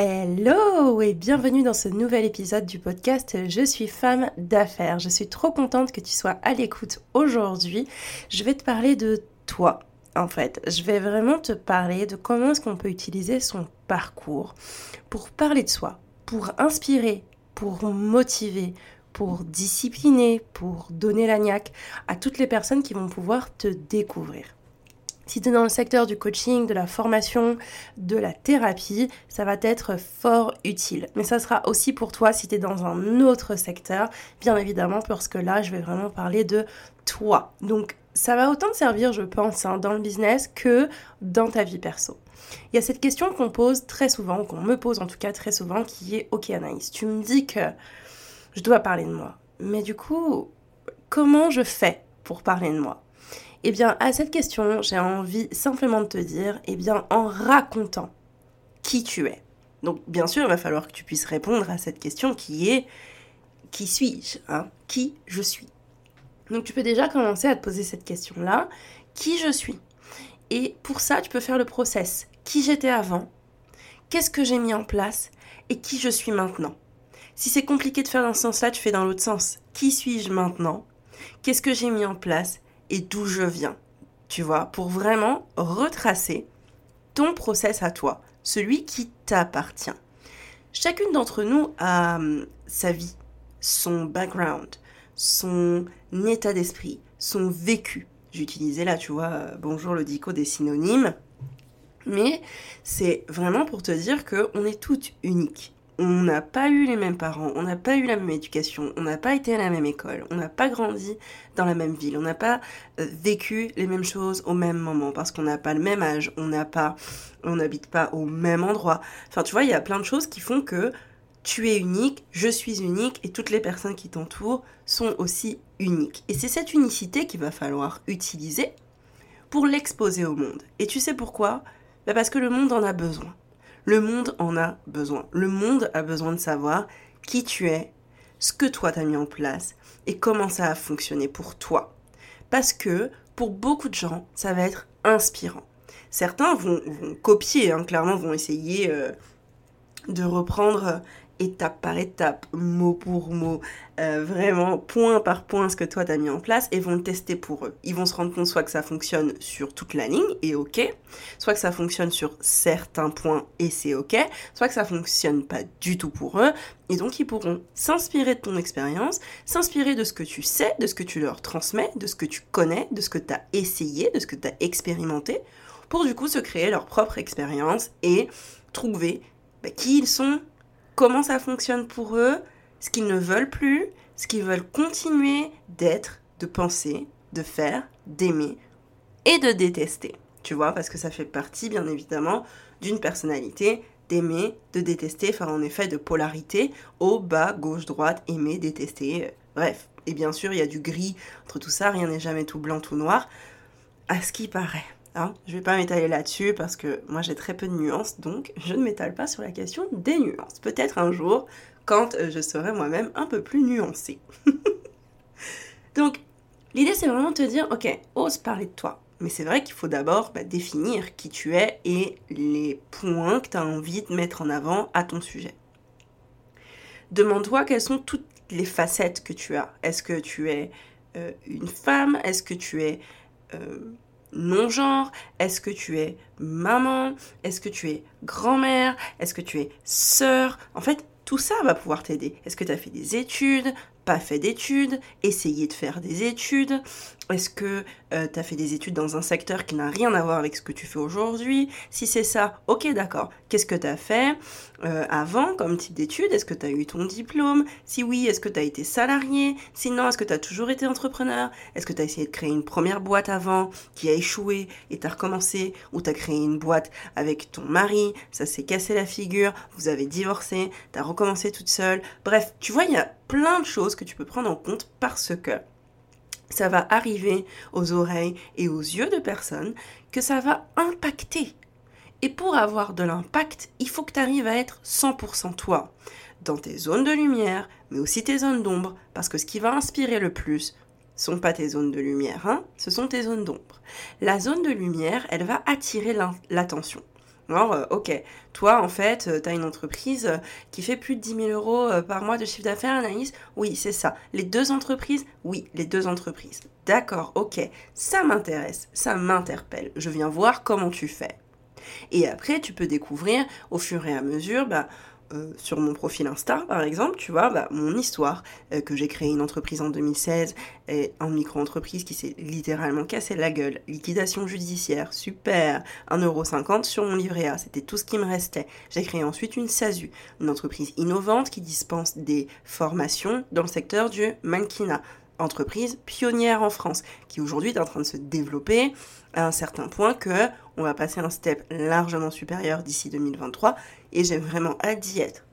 Hello et bienvenue dans ce nouvel épisode du podcast Je suis femme d'affaires. Je suis trop contente que tu sois à l'écoute aujourd'hui. Je vais te parler de toi. En fait, je vais vraiment te parler de comment est-ce qu'on peut utiliser son parcours pour parler de soi, pour inspirer, pour motiver, pour discipliner, pour donner la niaque à toutes les personnes qui vont pouvoir te découvrir. Si tu es dans le secteur du coaching, de la formation, de la thérapie, ça va être fort utile. Mais ça sera aussi pour toi si tu es dans un autre secteur, bien évidemment, parce que là, je vais vraiment parler de toi. Donc, ça va autant te servir, je pense, hein, dans le business que dans ta vie perso. Il y a cette question qu'on pose très souvent, qu'on me pose en tout cas très souvent, qui est Ok Anaïs, tu me dis que je dois parler de moi. Mais du coup, comment je fais pour parler de moi? Eh bien, à cette question, j'ai envie simplement de te dire, eh bien, en racontant qui tu es. Donc, bien sûr, il va falloir que tu puisses répondre à cette question qui est qui suis-je hein Qui je suis Donc, tu peux déjà commencer à te poser cette question-là. Qui je suis? Et pour ça, tu peux faire le process. Qui j'étais avant? Qu'est-ce que j'ai mis en place? Et qui je suis maintenant? Si c'est compliqué de faire dans ce sens-là, tu fais dans l'autre sens. Qui suis-je maintenant? Qu'est-ce que j'ai mis en place? Et d'où je viens, tu vois, pour vraiment retracer ton process à toi, celui qui t'appartient. Chacune d'entre nous a hum, sa vie, son background, son état d'esprit, son vécu. J'utilisais là, tu vois, euh, bonjour le dico des synonymes. Mais c'est vraiment pour te dire qu'on est toutes uniques on n'a pas eu les mêmes parents, on n'a pas eu la même éducation, on n'a pas été à la même école, on n'a pas grandi dans la même ville, on n'a pas euh, vécu les mêmes choses au même moment parce qu'on n'a pas le même âge, on n'a pas, on n'habite pas au même endroit. Enfin, tu vois, il y a plein de choses qui font que tu es unique, je suis unique et toutes les personnes qui t'entourent sont aussi uniques. Et c'est cette unicité qu'il va falloir utiliser pour l'exposer au monde. Et tu sais pourquoi? Bah Parce que le monde en a besoin. Le monde en a besoin. Le monde a besoin de savoir qui tu es, ce que toi t'as mis en place et comment ça a fonctionné pour toi. Parce que pour beaucoup de gens, ça va être inspirant. Certains vont, copier, hein, clairement, vont essayer euh, de reprendre étape par étape, mot pour mot, euh, vraiment point par point ce que toi t'as mis en place et vont le tester pour eux. Ils vont se rendre compte soit que ça fonctionne sur toute la ligne et ok, soit que ça fonctionne sur certains points et c'est ok, soit que ça fonctionne pas du tout pour eux et donc ils pourront s'inspirer de ton expérience, s'inspirer de ce que tu sais, de ce que tu leur transmets, de ce que tu connais, de ce que tu as essayé, de ce que tu as expérimenté pour du coup se créer leur propre expérience et trouver bah, qui ils sont, comment ça fonctionne pour eux, ce qu'ils ne veulent plus, ce qu'ils veulent continuer d'être, de penser, de faire, d'aimer et de détester. Tu vois, parce que ça fait partie, bien évidemment, d'une personnalité d'aimer, de détester, enfin en effet de polarité, haut, bas, gauche, droite, aimer, détester, euh, bref. Et bien sûr, il y a du gris entre tout ça, rien n'est jamais tout blanc, tout noir, à ce qui paraît. Hein. Je vais pas m'étaler là-dessus parce que moi j'ai très peu de nuances, donc je ne m'étale pas sur la question des nuances. Peut-être un jour, quand euh, je serai moi-même un peu plus nuancée. donc, l'idée c'est vraiment de te dire, ok, ose parler de toi. Mais c'est vrai qu'il faut d'abord bah, définir qui tu es et les points que tu as envie de mettre en avant à ton sujet. Demande-toi quelles sont toutes les facettes que tu as. Est-ce que tu es euh, une femme? Est-ce que tu es euh, non-genre Est-ce que tu es maman? Est-ce que tu es grand-mère? Est-ce que tu es sœur? En fait, tout ça va pouvoir t'aider. Est-ce que tu as fait des études? Pas fait d'études, essayer de faire des études, est-ce que euh, tu as fait des études dans un secteur qui n'a rien à voir avec ce que tu fais aujourd'hui? Si c'est ça, ok d'accord. Qu'est-ce que tu as fait euh, avant comme type d'études? Est-ce que tu as eu ton diplôme? Si oui, est-ce que tu as été salarié? Sinon, est-ce que tu as toujours été entrepreneur? Est-ce que tu as essayé de créer une première boîte avant qui a échoué et tu as recommencé? Ou tu as créé une boîte avec ton mari, ça s'est cassé la figure, vous avez divorcé, tu as recommencé toute seule. Bref, tu vois, il y a plein de choses que tu peux prendre en compte parce que ça va arriver aux oreilles et aux yeux de personnes que ça va impacter. Et pour avoir de l'impact, il faut que tu arrives à être 100% toi, dans tes zones de lumière, mais aussi tes zones d'ombre, parce que ce qui va inspirer le plus sont pas tes zones de lumière, hein, ce sont tes zones d'ombre. La zone de lumière, elle va attirer l'attention. Alors, euh, ok, toi, en fait, euh, tu as une entreprise euh, qui fait plus de 10 000 euros par mois de chiffre d'affaires, Anaïs? Oui, c'est ça. Les deux entreprises? Oui, les deux entreprises. D'accord, ok, ça m'intéresse, ça m'interpelle. Je viens voir comment tu fais. Et après, tu peux découvrir au fur et à mesure, bah, euh, sur mon profil Insta, par exemple, tu vois, bah, mon histoire, euh, que j'ai créé une entreprise en 2016, et en micro-entreprise qui s'est littéralement cassé la gueule, liquidation judiciaire, super, 1,50€ sur mon livret A, c'était tout ce qui me restait. J'ai créé ensuite une SASU, une entreprise innovante qui dispense des formations dans le secteur du mannequinat entreprise pionnière en France, qui aujourd'hui est en train de se développer à un certain point que on va passer un step largement supérieur d'ici 2023 et j'ai vraiment hâte d'y être.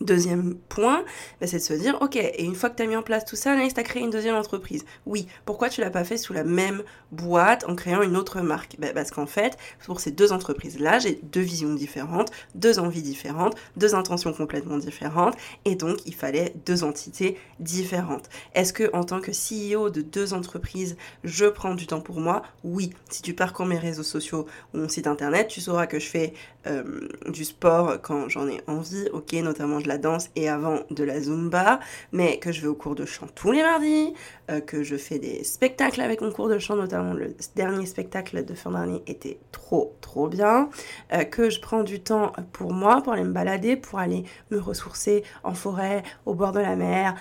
Deuxième point, bah, c'est de se dire, ok, et une fois que tu as mis en place tout ça, Anaïs, tu as créé une deuxième entreprise. Oui, pourquoi tu l'as pas fait sous la même boîte en créant une autre marque? Bah, Parce qu'en fait, pour ces deux entreprises-là, j'ai deux visions différentes, deux envies différentes, deux intentions complètement différentes, et donc il fallait deux entités différentes. Est-ce que en tant que CEO de deux entreprises, je prends du temps pour moi? Oui. Si tu parcours mes réseaux sociaux ou mon site internet, tu sauras que je fais euh, du sport quand j'en ai envie, ok, notamment de la danse et avant de la zumba, mais que je vais au cours de chant tous les mardis, euh, que je fais des spectacles avec mon cours de chant, notamment le dernier spectacle de fin d'année était trop trop bien, euh, que je prends du temps pour moi, pour aller me balader, pour aller me ressourcer en forêt, au bord de la mer,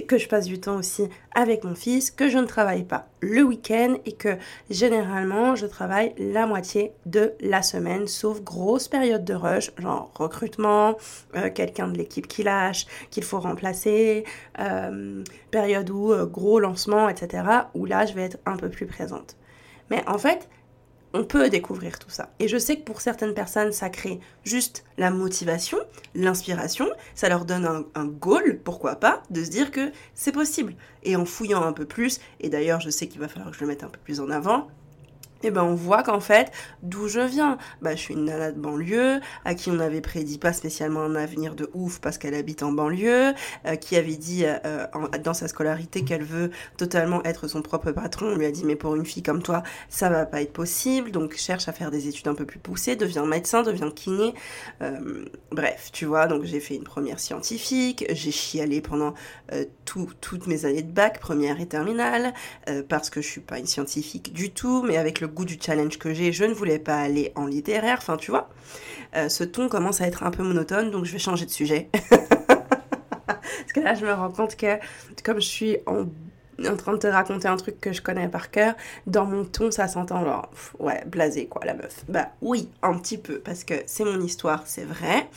que je passe du temps aussi avec mon fils, que je ne travaille pas le week-end et que généralement je travaille la moitié de la semaine, sauf grosse période de rush, genre recrutement, euh, quelqu'un de l'équipe qui lâche, qu'il faut remplacer, euh, période où euh, gros lancement, etc., où là je vais être un peu plus présente. Mais en fait, on peut découvrir tout ça. Et je sais que pour certaines personnes, ça crée juste la motivation, l'inspiration, ça leur donne un, goal, pourquoi pas, de se dire que c'est possible. Et en fouillant un peu plus, et d'ailleurs je sais qu'il va falloir que je le mette un peu plus en avant, et eh ben on voit qu'en fait, d'où je viens, bah je suis une nana de banlieue, à qui on avait prédit pas spécialement un avenir de ouf parce qu'elle habite en banlieue, euh, qui avait dit euh, dans sa scolarité qu'elle veut totalement être son propre patron. On lui a dit mais pour une fille comme toi, ça va pas être possible, donc cherche à faire des études un peu plus poussées, deviens médecin, deviens kiné. Euh, bref, tu vois, donc j'ai fait une première scientifique, j'ai chialé pendant toutes mes années de bac, première et terminale, parce que je suis pas une scientifique du tout, mais avec le goût du challenge que j'ai, je ne voulais pas aller en littéraire, enfin tu vois. Euh, ce ton commence à être un peu monotone, donc je vais changer de sujet. Parce que là, je me rends compte que comme je suis en, train de te raconter un truc que je connais par cœur, dans mon ton, ça s'entend genre, ouais, blasé quoi, la meuf. Bah oui, un petit peu, parce que c'est mon histoire, c'est vrai.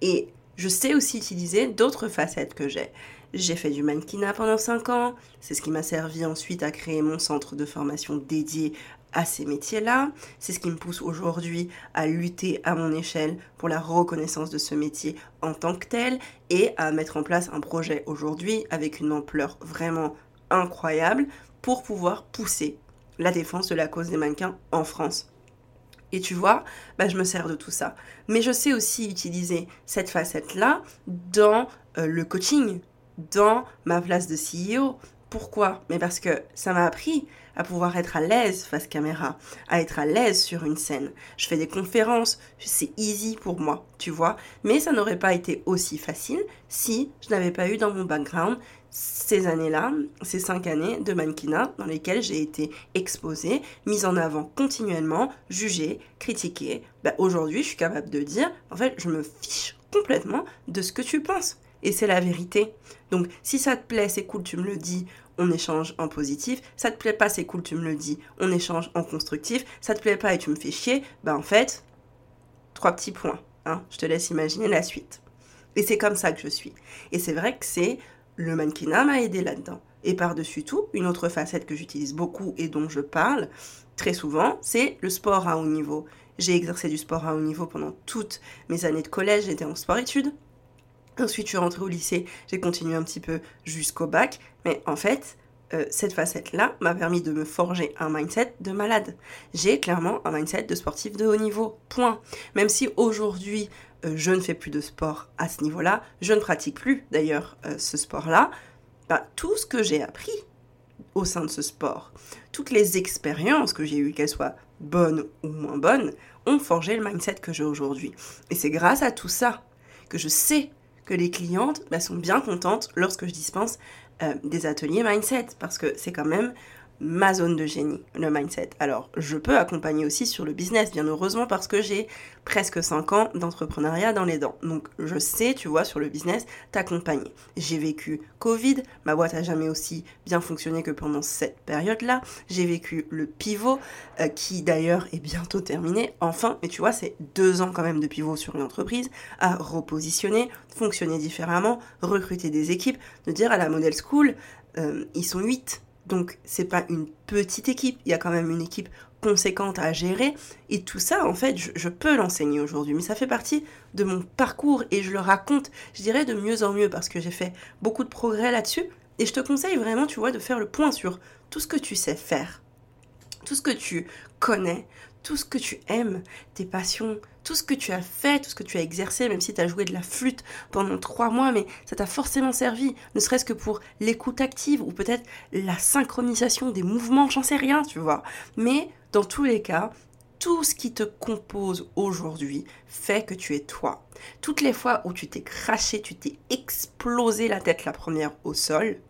Et je sais aussi utiliser d'autres facettes que j'ai. J'ai fait du mannequinat pendant 5 ans. C'est ce qui m'a servi ensuite à créer mon centre de formation dédié à ces métiers-là. C'est ce qui me pousse aujourd'hui à lutter à mon échelle pour la reconnaissance de ce métier en tant que tel et à mettre en place un projet aujourd'hui avec une ampleur vraiment incroyable pour pouvoir pousser la défense de la cause des mannequins en France. Et tu vois, bah, je me sers de tout ça. Mais je sais aussi utiliser cette facette-là dans euh, le coaching, dans ma place de CEO, pourquoi Mais parce que ça m'a appris à pouvoir être à l'aise face caméra, à être à l'aise sur une scène. Je fais des conférences, c'est easy pour moi, tu vois. Mais ça n'aurait pas été aussi facile si je n'avais pas eu dans mon background ces années-là, ces cinq années de mannequinat dans lesquelles j'ai été exposée, mise en avant continuellement, jugée, critiquée. Bah, aujourd'hui, je suis capable de dire, en fait, je me fiche complètement de ce que tu penses. Et c'est la vérité. Donc si ça te plaît, c'est cool, tu me le dis, on échange en positif. Ça te plaît pas, c'est cool, tu me le dis, on échange en constructif. Ça te plaît pas et tu me fais chier, ben en fait, trois petits points. Hein, je te laisse imaginer la suite. Et c'est comme ça que je suis. Et c'est vrai que c'est le mannequinat m'a aidé là-dedans. Et par-dessus tout, une autre facette que j'utilise beaucoup et dont je parle très souvent, c'est le sport à haut niveau. J'ai exercé du sport à haut niveau pendant toutes mes années de collège, j'étais en sport-études. Ensuite, je suis rentrée au lycée, j'ai continué un petit peu jusqu'au bac, mais en fait, euh, cette facette-là m'a permis de me forger un mindset de malade. J'ai clairement un mindset de sportif de haut niveau, point. Même si aujourd'hui, euh, je ne fais plus de sport à ce niveau-là, je ne pratique plus d'ailleurs euh, ce sport-là, bah, tout ce que j'ai appris au sein de ce sport, toutes les expériences que j'ai eues, qu'elles soient bonnes ou moins bonnes, ont forgé le mindset que j'ai aujourd'hui. Et c'est grâce à tout ça que je sais que les clientes bah, sont bien contentes lorsque je dispense euh, des ateliers mindset, parce que c'est quand même ma zone de génie, le mindset. Alors, je peux accompagner aussi sur le business, bien heureusement, parce que j'ai presque 5 ans d'entrepreneuriat dans les dents. Donc, je sais, tu vois, sur le business, t'accompagner. J'ai vécu Covid, ma boîte a jamais aussi bien fonctionné que pendant cette période-là. J'ai vécu le pivot, euh, qui d'ailleurs est bientôt terminé, enfin, mais tu vois, c'est deux ans quand même de pivot sur une entreprise, à repositionner, fonctionner différemment, recruter des équipes, de dire à la Model School, euh, ils sont 8 donc c'est pas une petite équipe, il y a quand même une équipe conséquente à gérer. Et tout ça, en fait, je, peux l'enseigner aujourd'hui. Mais ça fait partie de mon parcours et je le raconte, je dirais, de mieux en mieux parce que j'ai fait beaucoup de progrès là-dessus. Et je te conseille vraiment, tu vois, de faire le point sur tout ce que tu sais faire, tout ce que tu connais, tout ce que tu aimes, tes passions, tout ce que tu as fait, tout ce que tu as exercé, même si tu as joué de la flûte pendant trois mois, mais ça t'a forcément servi, ne serait-ce que pour l'écoute active ou peut-être la synchronisation des mouvements, j'en sais rien, tu vois. Mais dans tous les cas, tout ce qui te compose aujourd'hui fait que tu es toi. Toutes les fois où tu t'es craché, tu t'es explosé la tête la première au sol,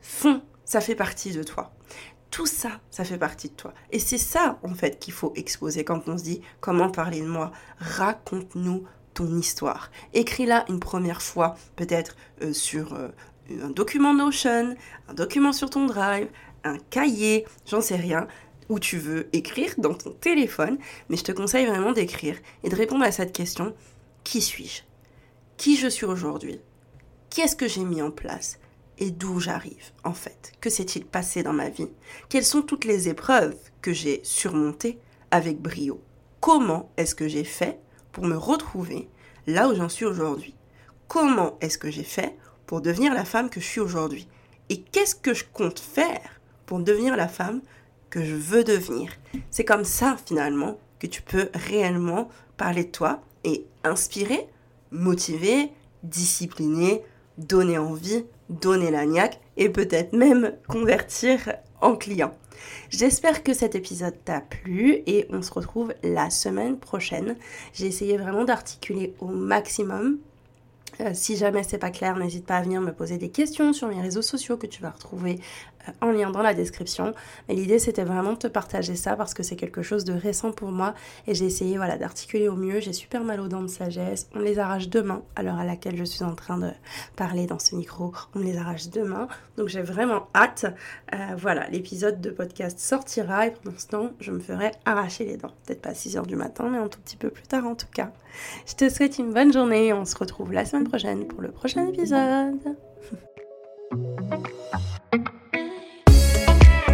fond, ça fait partie de toi tout ça, ça fait partie de toi. Et c'est ça, en fait, qu'il faut exposer quand on se dit comment parler de moi? Raconte-nous ton histoire. Écris-la une première fois, peut-être euh, sur euh, un document Notion, un document sur ton Drive, un cahier, j'en sais rien, où tu veux écrire dans ton téléphone. Mais je te conseille vraiment d'écrire et de répondre à cette question qui suis-je? Qui je suis aujourd'hui? Qu'est-ce que j'ai mis en place? D'où j'arrive en fait. Que s'est-il passé dans ma vie? Quelles sont toutes les épreuves que j'ai surmontées avec brio? Comment est-ce que j'ai fait pour me retrouver là où j'en suis aujourd'hui? Comment est-ce que j'ai fait pour devenir la femme que je suis aujourd'hui? Et qu'est-ce que je compte faire pour devenir la femme que je veux devenir? C'est comme ça finalement que tu peux réellement parler de toi et inspirer, motiver, discipliner, donner envie, donner la et peut-être même convertir en client. J'espère que cet épisode t'a plu et on se retrouve la semaine prochaine. J'ai essayé vraiment d'articuler au maximum euh, si jamais c'est pas clair, n'hésite pas à venir me poser des questions sur mes réseaux sociaux que tu vas retrouver en lien dans la description. Mais l'idée c'était vraiment de te partager ça parce que c'est quelque chose de récent pour moi et j'ai essayé voilà d'articuler au mieux. J'ai super mal aux dents de sagesse. On les arrache demain à l'heure à laquelle je suis en train de parler dans ce micro. On les arrache demain. Donc j'ai vraiment hâte. Euh, voilà, l'épisode de podcast sortira et pour l'instant je me ferai arracher les dents. Peut-être pas à 6h du matin mais un tout petit peu plus tard en tout cas. Je te souhaite une bonne journée on se retrouve la semaine prochaine pour le prochain épisode.